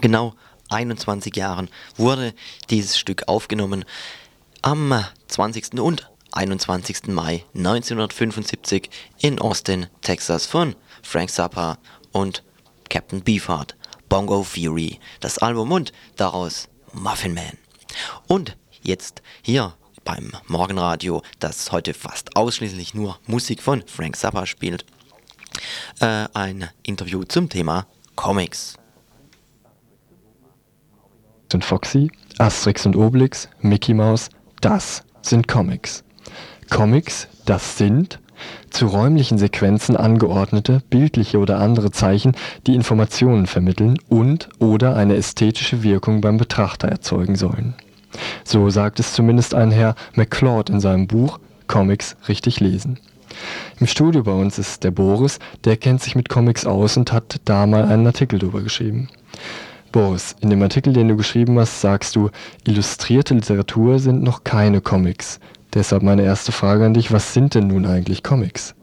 Vor genau 21 Jahren wurde dieses Stück aufgenommen. Am 20. und 21. Mai 1975 in Austin, Texas von Frank Zappa und Captain Beefheart. Bongo Fury, das Album und daraus Muffin Man. Und jetzt hier beim Morgenradio, das heute fast ausschließlich nur Musik von Frank Zappa spielt, äh, ein Interview zum Thema Comics. Sind Foxy, Asterix und Obelix, Mickey Mouse, das sind Comics. Comics, das sind zu räumlichen Sequenzen angeordnete, bildliche oder andere Zeichen, die Informationen vermitteln und/oder eine ästhetische Wirkung beim Betrachter erzeugen sollen. So sagt es zumindest ein Herr McCloud in seinem Buch Comics richtig lesen. Im Studio bei uns ist der Boris, der kennt sich mit Comics aus und hat da mal einen Artikel drüber geschrieben. Boris, in dem Artikel, den du geschrieben hast, sagst du, illustrierte Literatur sind noch keine Comics. Deshalb meine erste Frage an dich, was sind denn nun eigentlich Comics?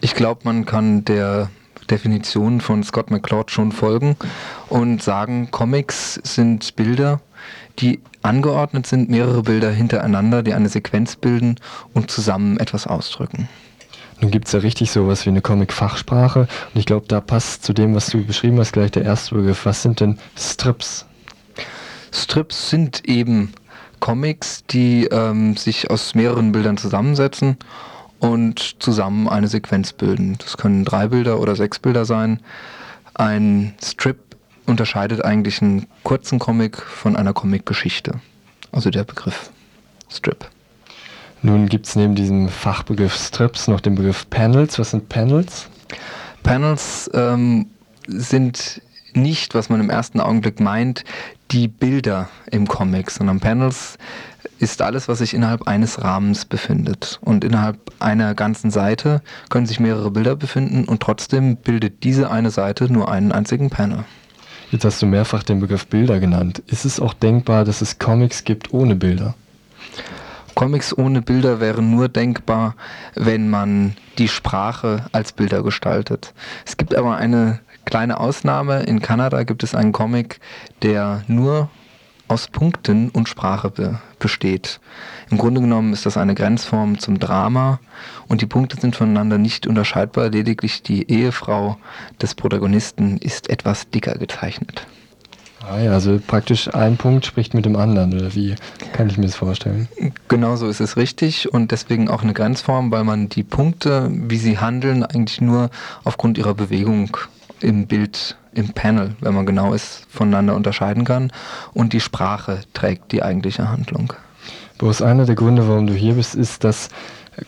Ich glaube, man kann der Definition von Scott McCloud schon folgen und sagen, Comics sind Bilder, die angeordnet sind, mehrere Bilder hintereinander, die eine Sequenz bilden und zusammen etwas ausdrücken. Nun gibt es ja richtig sowas wie eine Comic-Fachsprache und ich glaube, da passt zu dem, was du beschrieben hast, gleich der erste Begriff. Was sind denn Strips? Strips sind eben Comics, die ähm, sich aus mehreren Bildern zusammensetzen und zusammen eine Sequenz bilden. Das können drei Bilder oder sechs Bilder sein. Ein Strip unterscheidet eigentlich einen kurzen Comic von einer Comic-Geschichte. Also der Begriff Strip. Nun gibt es neben diesem Fachbegriff Strips noch den Begriff Panels. Was sind Panels? Panels ähm, sind nicht, was man im ersten Augenblick meint, die Bilder im Comic, sondern Panels ist alles, was sich innerhalb eines Rahmens befindet. Und innerhalb einer ganzen Seite können sich mehrere Bilder befinden und trotzdem bildet diese eine Seite nur einen einzigen Panel. Jetzt hast du mehrfach den Begriff Bilder genannt. Ist es auch denkbar, dass es Comics gibt ohne Bilder? Comics ohne Bilder wären nur denkbar, wenn man die Sprache als Bilder gestaltet. Es gibt aber eine Kleine Ausnahme, in Kanada gibt es einen Comic, der nur aus Punkten und Sprache be besteht. Im Grunde genommen ist das eine Grenzform zum Drama und die Punkte sind voneinander nicht unterscheidbar, lediglich die Ehefrau des Protagonisten ist etwas dicker gezeichnet. Ah ja, also praktisch ein Punkt spricht mit dem anderen, oder wie kann ich mir das vorstellen? Genauso ist es richtig und deswegen auch eine Grenzform, weil man die Punkte, wie sie handeln, eigentlich nur aufgrund ihrer Bewegung im Bild, im Panel, wenn man genau ist, voneinander unterscheiden kann. Und die Sprache trägt die eigentliche Handlung. Boris, einer der Gründe, warum du hier bist, ist, dass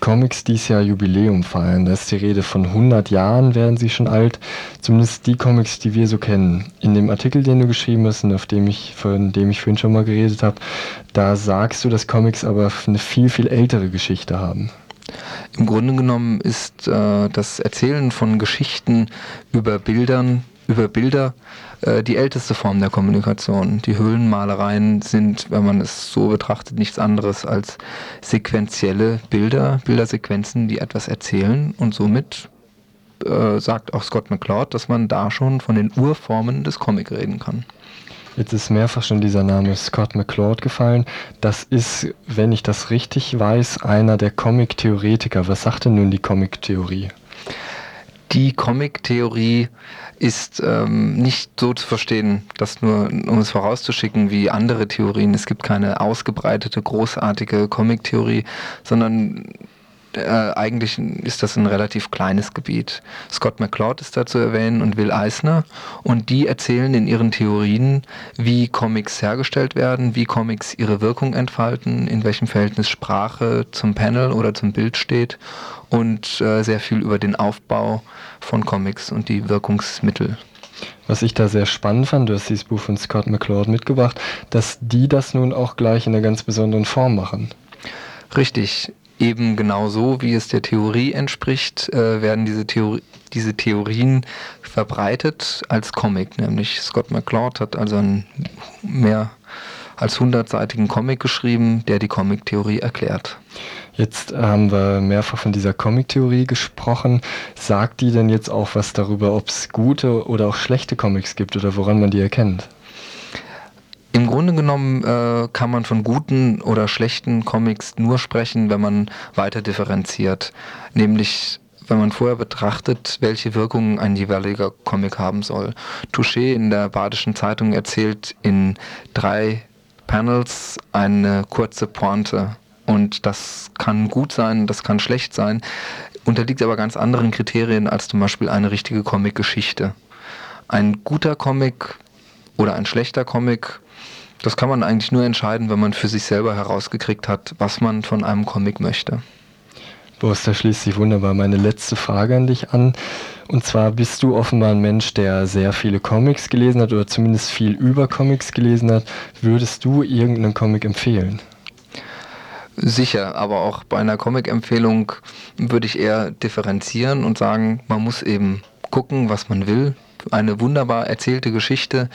Comics dieses Jahr Jubiläum feiern. Da ist die Rede von 100 Jahren, werden sie schon alt. Zumindest die Comics, die wir so kennen. In dem Artikel, den du geschrieben hast und auf dem ich, von dem ich vorhin schon mal geredet habe, da sagst du, dass Comics aber eine viel, viel ältere Geschichte haben. Im Grunde genommen ist äh, das Erzählen von Geschichten über Bildern, über Bilder äh, die älteste Form der Kommunikation. Die Höhlenmalereien sind, wenn man es so betrachtet, nichts anderes als sequentielle Bilder, Bildersequenzen, die etwas erzählen und somit äh, sagt auch Scott McCloud, dass man da schon von den Urformen des Comic reden kann. Jetzt ist mehrfach schon dieser Name Scott McCloud gefallen. Das ist, wenn ich das richtig weiß, einer der Comic-Theoretiker. Was sagt denn nun die Comic-Theorie? Die Comic-Theorie ist ähm, nicht so zu verstehen, dass nur, um es vorauszuschicken, wie andere Theorien. Es gibt keine ausgebreitete, großartige Comic-Theorie, sondern äh, eigentlich ist das ein relativ kleines Gebiet. Scott McCloud ist da zu erwähnen und Will Eisner und die erzählen in ihren Theorien, wie Comics hergestellt werden, wie Comics ihre Wirkung entfalten, in welchem Verhältnis Sprache zum Panel oder zum Bild steht und äh, sehr viel über den Aufbau von Comics und die Wirkungsmittel. Was ich da sehr spannend fand, du hast dieses Buch von Scott McCloud mitgebracht, dass die das nun auch gleich in einer ganz besonderen Form machen. Richtig eben genau so, wie es der Theorie entspricht, äh, werden diese, Theorie, diese Theorien verbreitet als Comic. Nämlich Scott McCloud hat also einen mehr als hundertseitigen Comic geschrieben, der die Comic-Theorie erklärt. Jetzt haben wir mehrfach von dieser Comic-Theorie gesprochen. Sagt die denn jetzt auch was darüber, ob es gute oder auch schlechte Comics gibt oder woran man die erkennt? Im Grunde genommen äh, kann man von guten oder schlechten Comics nur sprechen, wenn man weiter differenziert. Nämlich wenn man vorher betrachtet, welche Wirkungen ein jeweiliger Comic haben soll. Touché in der Badischen Zeitung erzählt in drei Panels eine kurze Pointe. Und das kann gut sein, das kann schlecht sein, unterliegt aber ganz anderen Kriterien als zum Beispiel eine richtige Comic-Geschichte. Ein guter Comic oder ein schlechter Comic, das kann man eigentlich nur entscheiden, wenn man für sich selber herausgekriegt hat, was man von einem Comic möchte. Boris, da schließt sich wunderbar meine letzte Frage an dich an. Und zwar bist du offenbar ein Mensch, der sehr viele Comics gelesen hat oder zumindest viel über Comics gelesen hat. Würdest du irgendeinen Comic empfehlen? Sicher, aber auch bei einer Comic-Empfehlung würde ich eher differenzieren und sagen, man muss eben gucken, was man will. Eine wunderbar erzählte Geschichte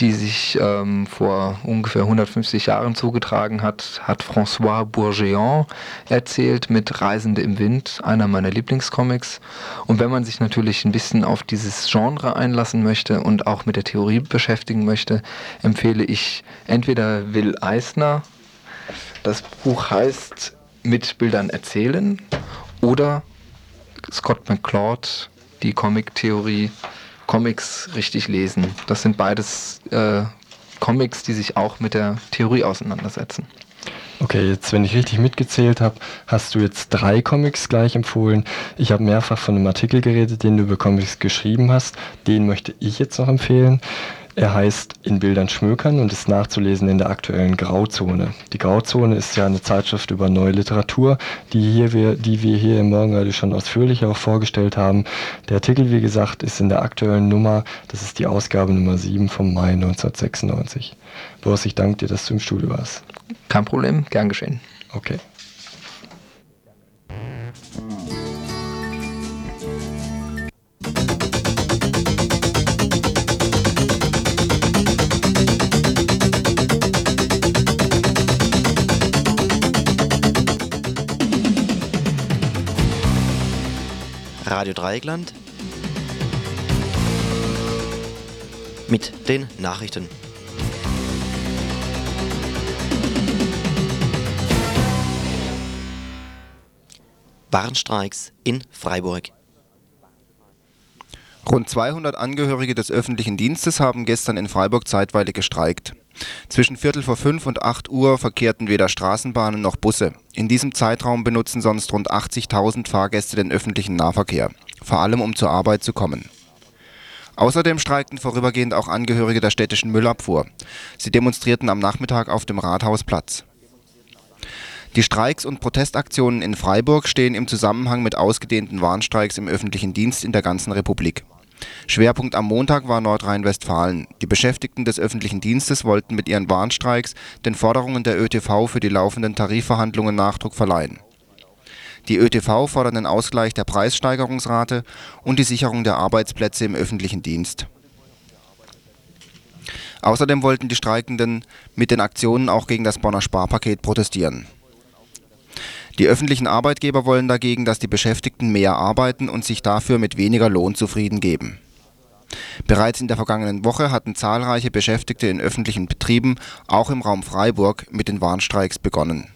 die sich ähm, vor ungefähr 150 Jahren zugetragen hat, hat François Bourgeon erzählt mit Reisende im Wind, einer meiner Lieblingscomics. Und wenn man sich natürlich ein bisschen auf dieses Genre einlassen möchte und auch mit der Theorie beschäftigen möchte, empfehle ich entweder Will Eisner, das Buch heißt Mit Bildern erzählen, oder Scott McCloud, die Comic-Theorie Comics richtig lesen. Das sind beides äh, Comics, die sich auch mit der Theorie auseinandersetzen. Okay, jetzt, wenn ich richtig mitgezählt habe, hast du jetzt drei Comics gleich empfohlen. Ich habe mehrfach von einem Artikel geredet, den du über Comics geschrieben hast. Den möchte ich jetzt noch empfehlen. Er heißt In Bildern schmökern und ist nachzulesen in der aktuellen Grauzone. Die Grauzone ist ja eine Zeitschrift über neue Literatur, die, hier wir, die wir hier im Morgenradio schon ausführlich auch vorgestellt haben. Der Artikel, wie gesagt, ist in der aktuellen Nummer, das ist die Ausgabe Nummer 7 vom Mai 1996. Boris, ich danke dir, dass du im Studio warst. Kein Problem, gern geschehen. Okay. Radio Dreieckland mit den Nachrichten. Warnstreiks in Freiburg. Rund 200 Angehörige des öffentlichen Dienstes haben gestern in Freiburg zeitweilig gestreikt. Zwischen Viertel vor fünf und acht Uhr verkehrten weder Straßenbahnen noch Busse. In diesem Zeitraum benutzen sonst rund 80.000 Fahrgäste den öffentlichen Nahverkehr, vor allem um zur Arbeit zu kommen. Außerdem streikten vorübergehend auch Angehörige der städtischen Müllabfuhr. Sie demonstrierten am Nachmittag auf dem Rathausplatz. Die Streiks und Protestaktionen in Freiburg stehen im Zusammenhang mit ausgedehnten Warnstreiks im öffentlichen Dienst in der ganzen Republik. Schwerpunkt am Montag war Nordrhein-Westfalen. Die Beschäftigten des öffentlichen Dienstes wollten mit ihren Warnstreiks den Forderungen der ÖTV für die laufenden Tarifverhandlungen Nachdruck verleihen. Die ÖTV fordert den Ausgleich der Preissteigerungsrate und die Sicherung der Arbeitsplätze im öffentlichen Dienst. Außerdem wollten die Streikenden mit den Aktionen auch gegen das Bonner Sparpaket protestieren. Die öffentlichen Arbeitgeber wollen dagegen, dass die Beschäftigten mehr arbeiten und sich dafür mit weniger Lohn zufrieden geben. Bereits in der vergangenen Woche hatten zahlreiche Beschäftigte in öffentlichen Betrieben, auch im Raum Freiburg, mit den Warnstreiks begonnen.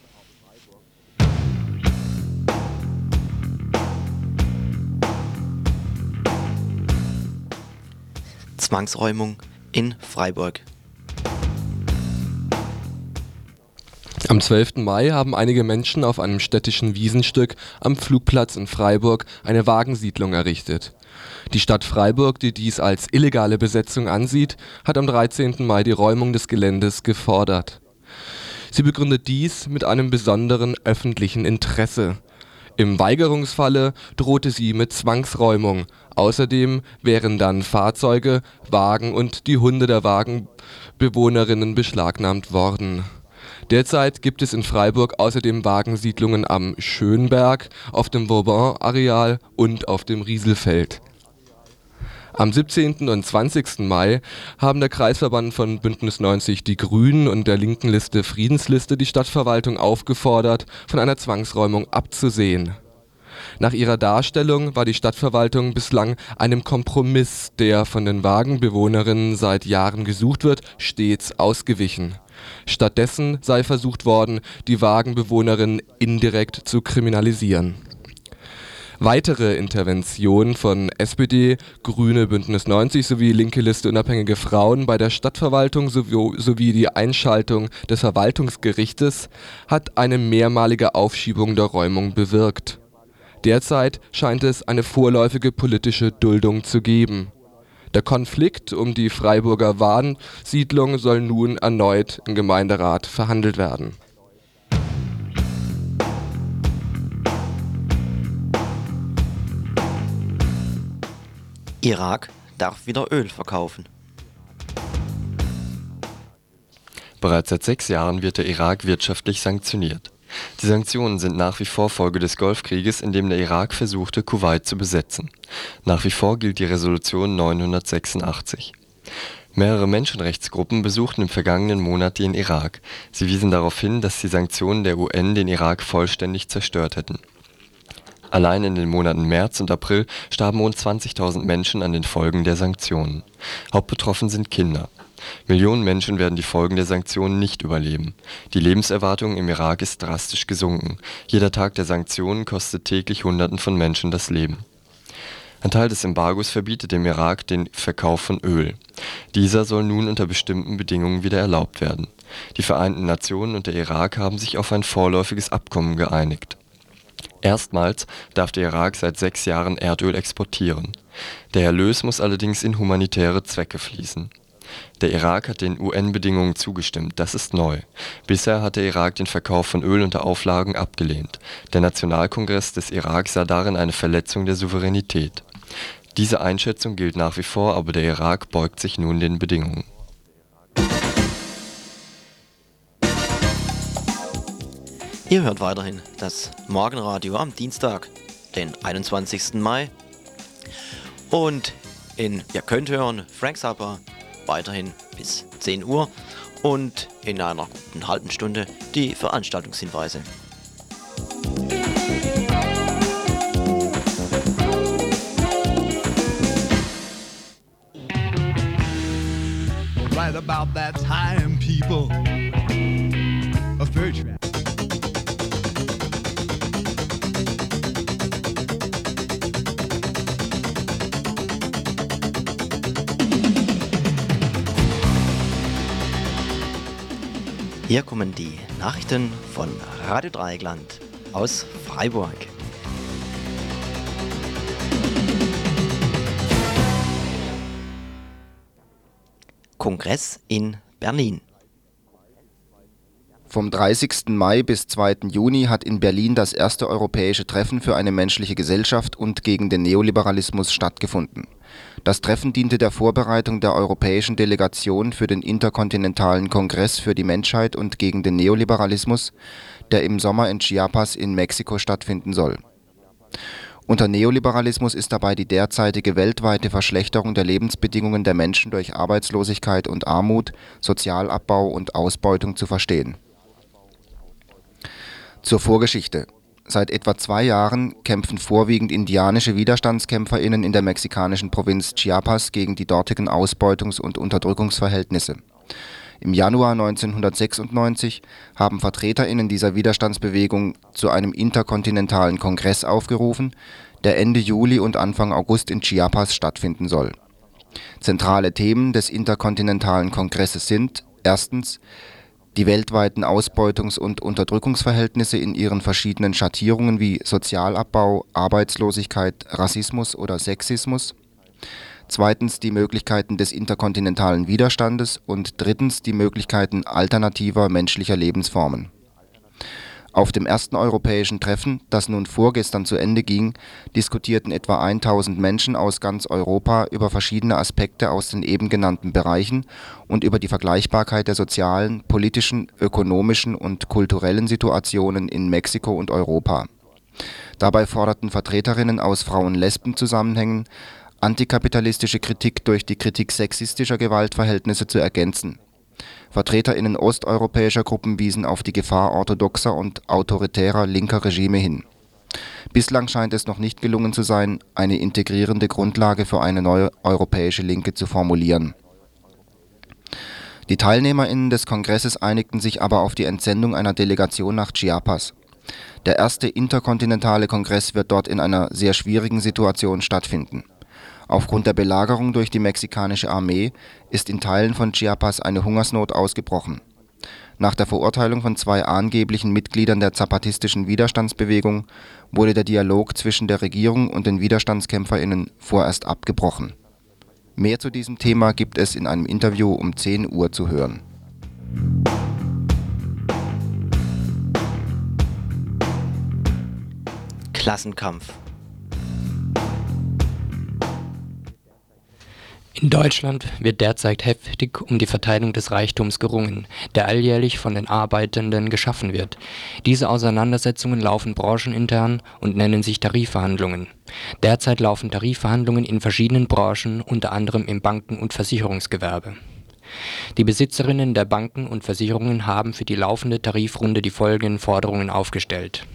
Zwangsräumung in Freiburg. Am 12. Mai haben einige Menschen auf einem städtischen Wiesenstück am Flugplatz in Freiburg eine Wagensiedlung errichtet. Die Stadt Freiburg, die dies als illegale Besetzung ansieht, hat am 13. Mai die Räumung des Geländes gefordert. Sie begründet dies mit einem besonderen öffentlichen Interesse. Im Weigerungsfalle drohte sie mit Zwangsräumung. Außerdem wären dann Fahrzeuge, Wagen und die Hunde der Wagenbewohnerinnen beschlagnahmt worden Derzeit gibt es in Freiburg außerdem Wagensiedlungen am Schönberg, auf dem Vauban-Areal und auf dem Rieselfeld. Am 17. und 20. Mai haben der Kreisverband von Bündnis 90 Die Grünen und der linken Liste Friedensliste die Stadtverwaltung aufgefordert, von einer Zwangsräumung abzusehen. Nach ihrer Darstellung war die Stadtverwaltung bislang einem Kompromiss, der von den Wagenbewohnerinnen seit Jahren gesucht wird, stets ausgewichen. Stattdessen sei versucht worden, die Wagenbewohnerinnen indirekt zu kriminalisieren Weitere Interventionen von SPD, Grüne, Bündnis 90 sowie Linke Liste Unabhängige Frauen bei der Stadtverwaltung sowie die Einschaltung des Verwaltungsgerichtes hat eine mehrmalige Aufschiebung der Räumung bewirkt. Derzeit scheint es eine vorläufige politische Duldung zu geben. Der Konflikt um die Freiburger Wahnsiedlung soll nun erneut im Gemeinderat verhandelt werden Irak darf wieder Öl verkaufen. Bereits seit sechs Jahren wird der Irak wirtschaftlich sanktioniert. Die Sanktionen sind nach wie vor Folge des Golfkrieges, in dem der Irak versuchte, Kuwait zu besetzen. Nach wie vor gilt die Resolution 986. Mehrere Menschenrechtsgruppen besuchten im vergangenen Monat den Irak. Sie wiesen darauf hin, dass die Sanktionen der UN den Irak vollständig zerstört hätten Allein in den Monaten März und April starben rund 20.000 Menschen an den Folgen der Sanktionen. Hauptbetroffen sind Kinder. Millionen Menschen werden die Folgen der Sanktionen nicht überleben. Die Lebenserwartung im Irak ist drastisch gesunken. Jeder Tag der Sanktionen kostet täglich Hunderten von Menschen das Leben. Ein Teil des Embargos verbietet dem Irak den Verkauf von Öl. Dieser soll nun unter bestimmten Bedingungen wieder erlaubt werden. Die Vereinten Nationen und der Irak haben sich auf ein vorläufiges Abkommen geeinigt Erstmals darf der Irak seit sechs Jahren Erdöl exportieren. Der Erlös muss allerdings in humanitäre Zwecke fließen. Der Irak hat den UN-Bedingungen zugestimmt, das ist neu. Bisher hat der Irak den Verkauf von Öl unter Auflagen abgelehnt. Der Nationalkongress des Irak sah darin eine Verletzung der Souveränität. Diese Einschätzung gilt nach wie vor, aber der Irak beugt sich nun den Bedingungen Ihr hört weiterhin das Morgenradio am Dienstag, den 21. Mai. Und in, ihr könnt hören, Frank Zappa weiterhin bis 10 Uhr und in einer guten halben Stunde die Veranstaltungshinweise. Right about that time, people. Hier kommen die Nachrichten von Radio Dreieckland aus Freiburg. Kongress in Berlin. Vom 30. Mai bis 2. Juni hat in Berlin das erste europäische Treffen für eine menschliche Gesellschaft und gegen den Neoliberalismus stattgefunden. Das Treffen diente der Vorbereitung der europäischen Delegation für den Interkontinentalen Kongress für die Menschheit und gegen den Neoliberalismus, der im Sommer in Chiapas in Mexiko stattfinden soll. Unter Neoliberalismus ist dabei die derzeitige weltweite Verschlechterung der Lebensbedingungen der Menschen durch Arbeitslosigkeit und Armut, Sozialabbau und Ausbeutung zu verstehen zur Vorgeschichte: Seit etwa zwei Jahren kämpfen vorwiegend indianische WiderstandskämpferInnen in der mexikanischen Provinz Chiapas gegen die dortigen Ausbeutungs und Unterdrückungsverhältnisse. Im Januar 1996 haben VertreterInnen dieser Widerstandsbewegung zu einem interkontinentalen Kongress aufgerufen, der Ende Juli und Anfang August in Chiapas stattfinden soll. Zentrale Themen des interkontinentalen Kongresses sind: erstens die weltweiten Ausbeutungs und Unterdrückungsverhältnisse in ihren verschiedenen Schattierungen wie Sozialabbau, Arbeitslosigkeit, Rassismus oder Sexismus. Zweitens die Möglichkeiten des interkontinentalen Widerstandes und drittens die Möglichkeiten alternativer menschlicher Lebensformen auf dem ersten europäischen Treffen, das nun vorgestern zu Ende ging, diskutierten etwa 1000 Menschen aus ganz Europa über verschiedene Aspekte aus den eben genannten Bereichen und über die Vergleichbarkeit der sozialen, politischen, ökonomischen und kulturellen Situationen in Mexiko und Europa. Dabei forderten Vertreterinnen aus Frauen-Lesben-Zusammenhängen antikapitalistische Kritik durch die Kritik sexistischer Gewaltverhältnisse zu ergänzen. VertreterInnen osteuropäischer Gruppen wiesen auf die Gefahr orthodoxer und autoritärer linker Regime hin. Bislang scheint es noch nicht gelungen zu sein, eine integrierende Grundlage für eine neue europäische Linke zu formulieren. Die TeilnehmerInnen des Kongresses einigten sich aber auf die Entsendung einer Delegation nach Chiapas. Der erste interkontinentale Kongress wird dort in einer sehr schwierigen Situation stattfinden. Aufgrund der Belagerung durch die mexikanische Armee ist in Teilen von Chiapas eine Hungersnot ausgebrochen. Nach der Verurteilung von zwei angeblichen Mitgliedern der zapatistischen Widerstandsbewegung wurde der Dialog zwischen der Regierung und den WiderstandskämpferInnen vorerst abgebrochen. Mehr zu diesem Thema gibt es in einem Interview um 10 Uhr zu hören. Klassenkampf In Deutschland wird derzeit heftig um die Verteilung des Reichtums gerungen, der alljährlich von den Arbeitenden geschaffen wird. Diese Auseinandersetzungen laufen branchenintern und nennen sich Tarifverhandlungen. Derzeit laufen Tarifverhandlungen in verschiedenen Branchen, unter anderem im Banken und Versicherungsgewerbe. Die Besitzerinnen der Banken und Versicherungen haben für die laufende Tarifrunde die folgenden Forderungen aufgestellt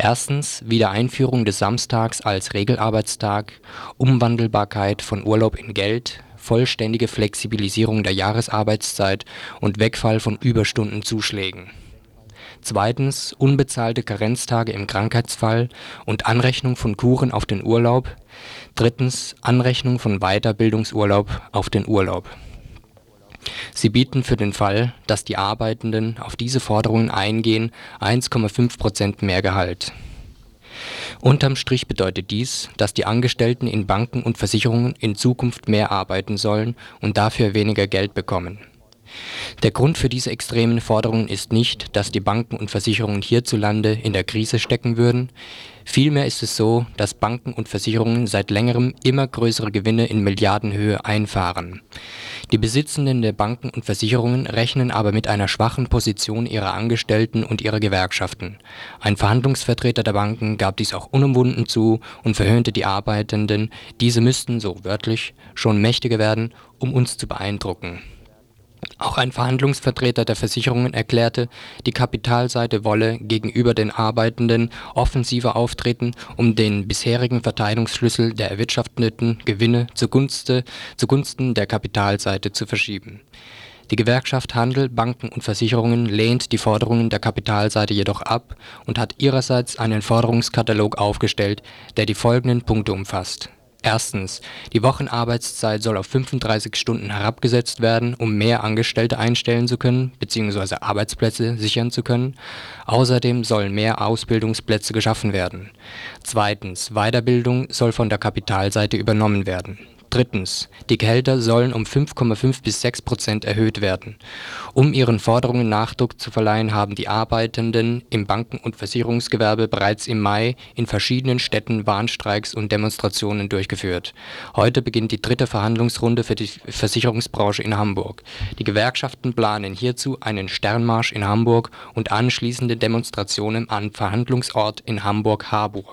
Erstens Wiedereinführung des Samstags als Regelarbeitstag, Umwandelbarkeit von Urlaub in Geld, vollständige Flexibilisierung der Jahresarbeitszeit und Wegfall von Überstundenzuschlägen. Zweitens unbezahlte Karenztage im Krankheitsfall und Anrechnung von Kuren auf den Urlaub. Drittens Anrechnung von Weiterbildungsurlaub auf den Urlaub Sie bieten für den Fall, dass die Arbeitenden auf diese Forderungen eingehen, 1,5 Prozent mehr Gehalt. Unterm Strich bedeutet dies, dass die Angestellten in Banken und Versicherungen in Zukunft mehr arbeiten sollen und dafür weniger Geld bekommen. Der Grund für diese extremen Forderungen ist nicht, dass die Banken und Versicherungen hierzulande in der Krise stecken würden, vielmehr ist es so, dass Banken und Versicherungen seit längerem immer größere Gewinne in Milliardenhöhe einfahren. Die Besitzenden der Banken und Versicherungen rechnen aber mit einer schwachen Position ihrer Angestellten und ihrer Gewerkschaften. Ein Verhandlungsvertreter der Banken gab dies auch unumwunden zu und verhöhnte die Arbeitenden, diese müssten, so wörtlich, schon mächtiger werden, um uns zu beeindrucken auch ein Verhandlungsvertreter der Versicherungen erklärte, die Kapitalseite wolle gegenüber den Arbeitenden offensiver auftreten, um den bisherigen Verteilungsschlüssel der erwirtschafteten Gewinne zugunsten der Kapitalseite zu verschieben. Die Gewerkschaft Handel, Banken und Versicherungen lehnt die Forderungen der Kapitalseite jedoch ab und hat ihrerseits einen Forderungskatalog aufgestellt, der die folgenden Punkte umfasst Erstens, die Wochenarbeitszeit soll auf 35 Stunden herabgesetzt werden, um mehr Angestellte einstellen zu können bzw. Arbeitsplätze sichern zu können. Außerdem sollen mehr Ausbildungsplätze geschaffen werden. Zweitens, Weiterbildung soll von der Kapitalseite übernommen werden Drittens. Die Gehälter sollen um 5,5 bis 6 Prozent erhöht werden. Um ihren Forderungen Nachdruck zu verleihen, haben die Arbeitenden im Banken und Versicherungsgewerbe bereits im Mai in verschiedenen Städten Warnstreiks und Demonstrationen durchgeführt. Heute beginnt die dritte Verhandlungsrunde für die Versicherungsbranche in Hamburg. Die Gewerkschaften planen hierzu einen Sternmarsch in Hamburg und anschließende Demonstrationen am Verhandlungsort in Hamburg-Harburg